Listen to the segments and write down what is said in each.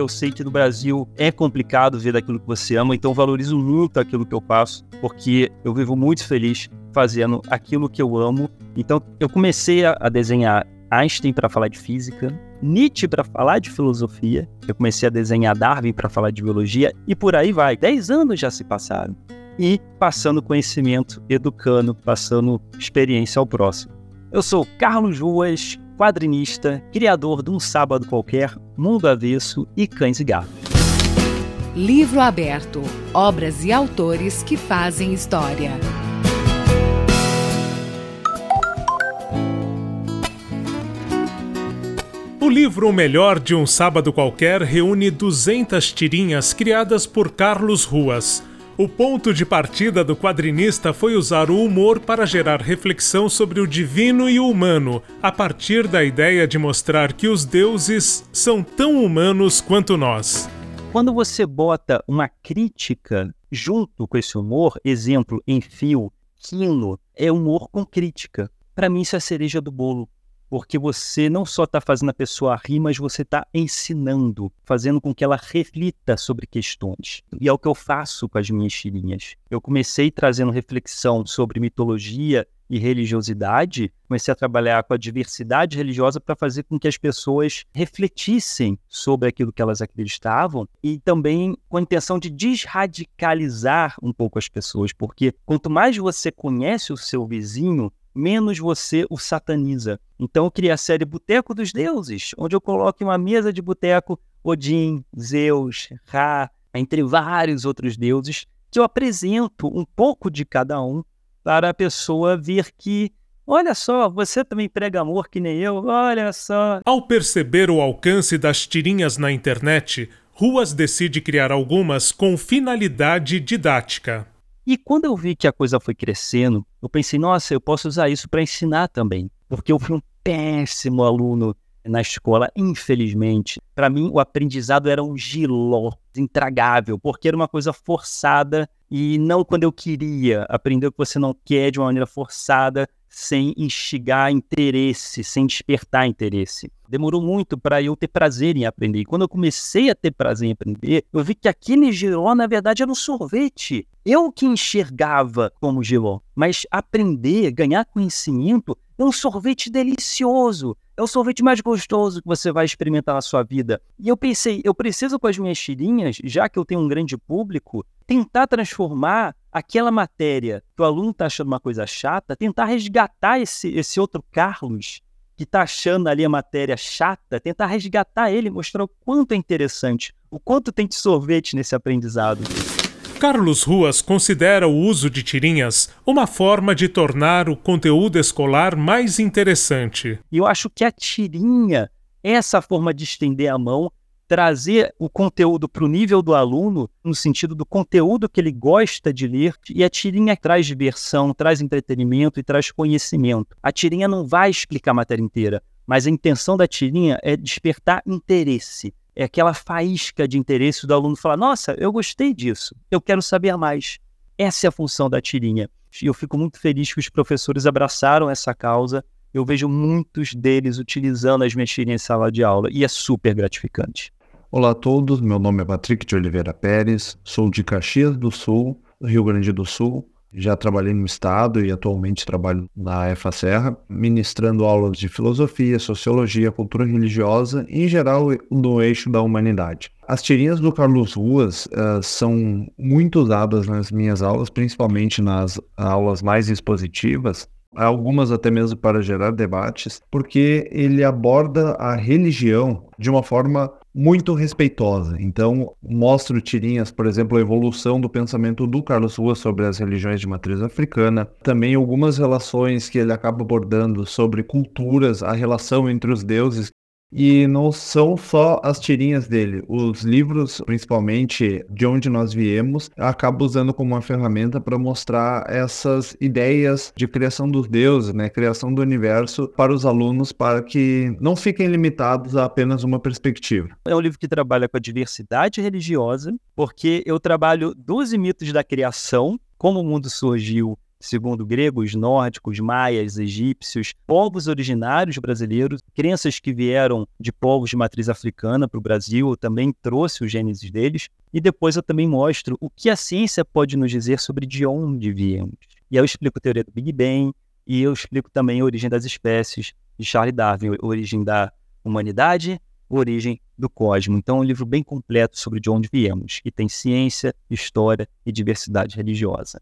porque eu sei que no Brasil é complicado ver daquilo que você ama, então valorizo muito aquilo que eu faço, porque eu vivo muito feliz fazendo aquilo que eu amo. Então eu comecei a desenhar Einstein para falar de física, Nietzsche para falar de filosofia, eu comecei a desenhar Darwin para falar de biologia e por aí vai. Dez anos já se passaram. E passando conhecimento, educando, passando experiência ao próximo. Eu sou Carlos Ruas, quadrinista, criador de Um Sábado Qualquer, Mundo Avesso e Cães e Gatos. Livro aberto. Obras e autores que fazem história. O livro O Melhor de um Sábado Qualquer reúne 200 tirinhas criadas por Carlos Ruas. O ponto de partida do quadrinista foi usar o humor para gerar reflexão sobre o divino e o humano, a partir da ideia de mostrar que os deuses são tão humanos quanto nós. Quando você bota uma crítica junto com esse humor, exemplo, em fio, quino, é humor com crítica. Para mim, isso é a cereja do bolo porque você não só está fazendo a pessoa rir, mas você está ensinando, fazendo com que ela reflita sobre questões. E é o que eu faço com as minhas tirinhas. Eu comecei trazendo reflexão sobre mitologia e religiosidade, comecei a trabalhar com a diversidade religiosa para fazer com que as pessoas refletissem sobre aquilo que elas acreditavam e também com a intenção de desradicalizar um pouco as pessoas, porque quanto mais você conhece o seu vizinho, menos você o sataniza. Então eu criei a série Boteco dos Deuses, onde eu coloco em uma mesa de boteco Odin, Zeus, Ra, entre vários outros deuses, que eu apresento um pouco de cada um para a pessoa ver que Olha só, você também prega amor que nem eu, olha só. Ao perceber o alcance das tirinhas na internet, Ruas decide criar algumas com finalidade didática. E quando eu vi que a coisa foi crescendo, eu pensei, nossa, eu posso usar isso para ensinar também. Porque eu fui um péssimo aluno na escola, infelizmente. Para mim, o aprendizado era um giló intragável, porque era uma coisa forçada e não quando eu queria. Aprender o que você não quer de uma maneira forçada sem instigar interesse, sem despertar interesse. Demorou muito para eu ter prazer em aprender. E quando eu comecei a ter prazer em aprender, eu vi que aquele giló, na verdade, era um sorvete. Eu que enxergava como giló. Mas aprender, ganhar conhecimento, é um sorvete delicioso. É o sorvete mais gostoso que você vai experimentar na sua vida. E eu pensei, eu preciso com as minhas tirinhas, já que eu tenho um grande público, tentar transformar aquela matéria que o aluno está achando uma coisa chata, tentar resgatar esse, esse outro Carlos que está achando ali a matéria chata, tentar resgatar ele, mostrar o quanto é interessante, o quanto tem de sorvete nesse aprendizado. Carlos Ruas considera o uso de tirinhas uma forma de tornar o conteúdo escolar mais interessante. E eu acho que a tirinha é essa forma de estender a mão trazer o conteúdo para o nível do aluno, no sentido do conteúdo que ele gosta de ler, e a tirinha traz diversão, traz entretenimento e traz conhecimento. A tirinha não vai explicar a matéria inteira, mas a intenção da tirinha é despertar interesse. É aquela faísca de interesse do aluno falar: Nossa, eu gostei disso, eu quero saber mais. Essa é a função da tirinha. E eu fico muito feliz que os professores abraçaram essa causa. Eu vejo muitos deles utilizando as minhas tirinhas em sala de aula e é super gratificante. Olá a todos, meu nome é Patrick de Oliveira Pérez, sou de Caxias do Sul, Rio Grande do Sul. Já trabalhei no Estado e atualmente trabalho na EFA Serra, ministrando aulas de filosofia, sociologia, cultura religiosa e, em geral, no eixo da humanidade. As tirinhas do Carlos Ruas uh, são muito usadas nas minhas aulas, principalmente nas aulas mais expositivas, algumas até mesmo para gerar debates, porque ele aborda a religião de uma forma muito respeitosa. Então, mostro tirinhas, por exemplo, a evolução do pensamento do Carlos Ruas sobre as religiões de matriz africana, também algumas relações que ele acaba abordando sobre culturas, a relação entre os deuses e não são só as tirinhas dele. Os livros, principalmente de onde nós viemos, acaba usando como uma ferramenta para mostrar essas ideias de criação dos deuses, né? Criação do universo para os alunos, para que não fiquem limitados a apenas uma perspectiva. É um livro que trabalha com a diversidade religiosa, porque eu trabalho 12 mitos da criação, como o mundo surgiu, segundo gregos, nórdicos, maias, egípcios, povos originários brasileiros, crenças que vieram de povos de matriz africana para o Brasil, eu também trouxe o gênesis deles, e depois eu também mostro o que a ciência pode nos dizer sobre de onde viemos. E aí eu explico a teoria do Big Bang, e eu explico também a origem das espécies de Charles Darwin, a origem da humanidade, a origem do cosmos. Então, é um livro bem completo sobre de onde viemos, que tem ciência, história e diversidade religiosa.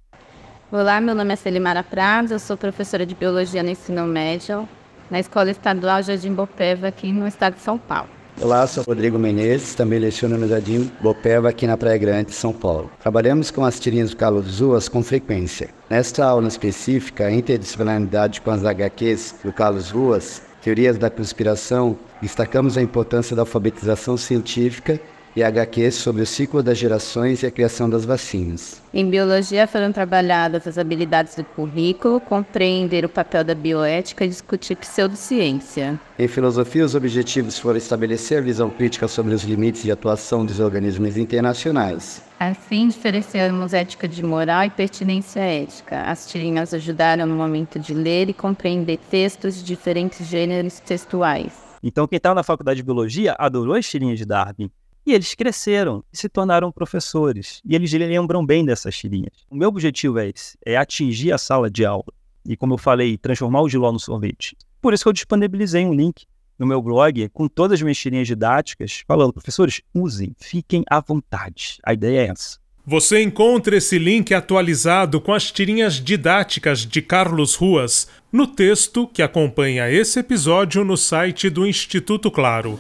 Olá, meu nome é Selimara Prado, eu sou professora de Biologia no ensino médio na Escola Estadual Jardim Bopeva, aqui no estado de São Paulo. Olá, sou Rodrigo Menezes, também leciono no Jardim Bopeva, aqui na Praia Grande, São Paulo. Trabalhamos com as tirinhas do Carlos Ruas com frequência. Nesta aula específica, a interdisciplinaridade com as HQs do Carlos Ruas, teorias da conspiração, destacamos a importância da alfabetização científica e HQ sobre o ciclo das gerações e a criação das vacinas. Em biologia foram trabalhadas as habilidades do currículo, compreender o papel da bioética e discutir pseudociência. Em filosofia, os objetivos foram estabelecer visão crítica sobre os limites de atuação dos organismos internacionais. Assim, diferenciamos ética de moral e pertinência ética. As tirinhas ajudaram no momento de ler e compreender textos de diferentes gêneros textuais. Então, quem estava na faculdade de biologia adorou as tirinhas de Darwin. E eles cresceram e se tornaram professores. E eles lembram bem dessas tirinhas. O meu objetivo é esse: é atingir a sala de aula. E, como eu falei, transformar o giló no sorvete. Por isso que eu disponibilizei um link no meu blog com todas as minhas tirinhas didáticas, falando, professores, usem, fiquem à vontade. A ideia é essa. Você encontra esse link atualizado com as tirinhas didáticas de Carlos Ruas no texto que acompanha esse episódio no site do Instituto Claro.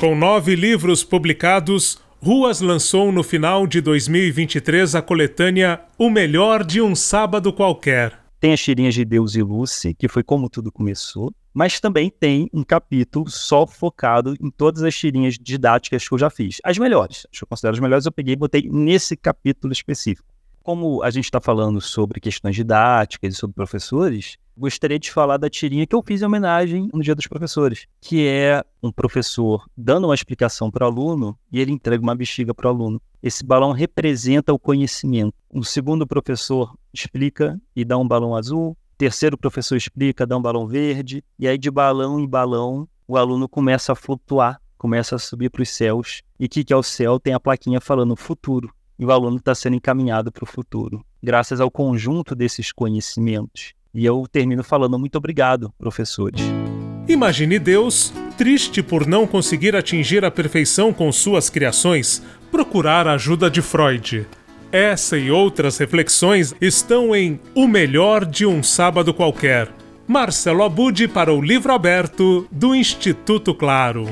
Com nove livros publicados, Ruas lançou no final de 2023 a coletânea O Melhor de um Sábado Qualquer. Tem as tirinhas de Deus e Lucy, que foi como tudo começou, mas também tem um capítulo só focado em todas as tirinhas didáticas que eu já fiz. As melhores, as que eu considero as melhores, eu peguei e botei nesse capítulo específico. Como a gente está falando sobre questões didáticas e sobre professores, gostaria de falar da tirinha que eu fiz em homenagem no Dia dos Professores, que é um professor dando uma explicação para o aluno e ele entrega uma bexiga para o aluno. Esse balão representa o conhecimento. O segundo professor explica e dá um balão azul. Terceiro professor explica, dá um balão verde. E aí, de balão em balão, o aluno começa a flutuar, começa a subir para os céus. E o que, que é o céu? Tem a plaquinha falando futuro. E o aluno está sendo encaminhado para o futuro, graças ao conjunto desses conhecimentos. E eu termino falando muito obrigado, professores. Imagine Deus, triste por não conseguir atingir a perfeição com suas criações, procurar a ajuda de Freud. Essa e outras reflexões estão em O Melhor de um Sábado Qualquer. Marcelo Abud para o livro aberto do Instituto Claro.